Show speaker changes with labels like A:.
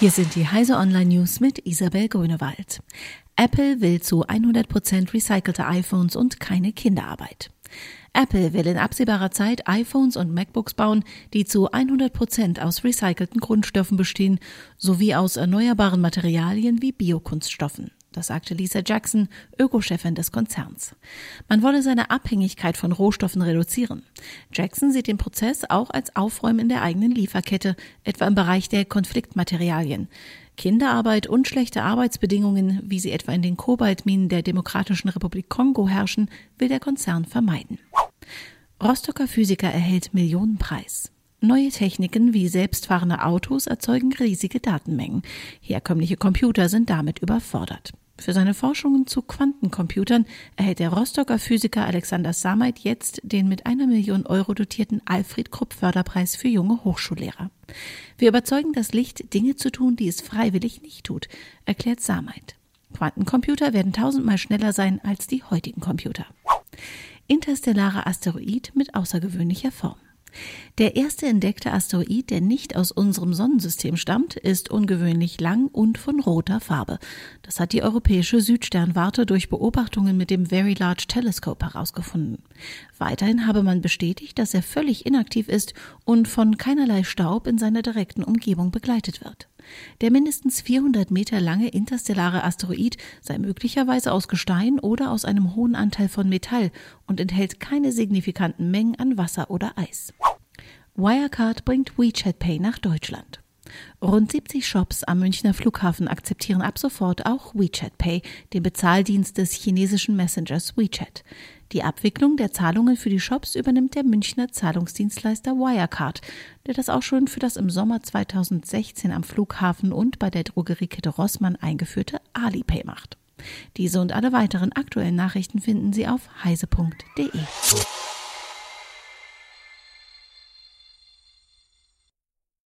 A: Hier sind die Heise Online News mit Isabel Grünewald. Apple will zu 100% recycelte iPhones und keine Kinderarbeit. Apple will in absehbarer Zeit iPhones und MacBooks bauen, die zu 100% aus recycelten Grundstoffen bestehen, sowie aus erneuerbaren Materialien wie Biokunststoffen. Das sagte Lisa Jackson, Ökochefin des Konzerns. Man wolle seine Abhängigkeit von Rohstoffen reduzieren. Jackson sieht den Prozess auch als Aufräumen in der eigenen Lieferkette, etwa im Bereich der Konfliktmaterialien. Kinderarbeit und schlechte Arbeitsbedingungen, wie sie etwa in den Kobaltminen der Demokratischen Republik Kongo herrschen, will der Konzern vermeiden. Rostocker Physiker erhält Millionenpreis. Neue Techniken wie selbstfahrende Autos erzeugen riesige Datenmengen. Herkömmliche Computer sind damit überfordert. Für seine Forschungen zu Quantencomputern erhält der Rostocker Physiker Alexander Samait jetzt den mit einer Million Euro dotierten Alfred Krupp Förderpreis für junge Hochschullehrer. Wir überzeugen das Licht, Dinge zu tun, die es freiwillig nicht tut, erklärt Samait. Quantencomputer werden tausendmal schneller sein als die heutigen Computer. Interstellarer Asteroid mit außergewöhnlicher Form. Der erste entdeckte Asteroid, der nicht aus unserem Sonnensystem stammt, ist ungewöhnlich lang und von roter Farbe. Das hat die europäische Südsternwarte durch Beobachtungen mit dem Very Large Telescope herausgefunden. Weiterhin habe man bestätigt, dass er völlig inaktiv ist und von keinerlei Staub in seiner direkten Umgebung begleitet wird. Der mindestens 400 Meter lange interstellare Asteroid sei möglicherweise aus Gestein oder aus einem hohen Anteil von Metall und enthält keine signifikanten Mengen an Wasser oder Eis. Wirecard bringt WeChat Pay nach Deutschland. Rund 70 Shops am Münchner Flughafen akzeptieren ab sofort auch WeChat Pay, den Bezahldienst des chinesischen Messengers WeChat. Die Abwicklung der Zahlungen für die Shops übernimmt der Münchner Zahlungsdienstleister Wirecard, der das auch schon für das im Sommer 2016 am Flughafen und bei der Drogeriekette Rossmann eingeführte Alipay macht. Diese und alle weiteren aktuellen Nachrichten finden Sie auf heise.de.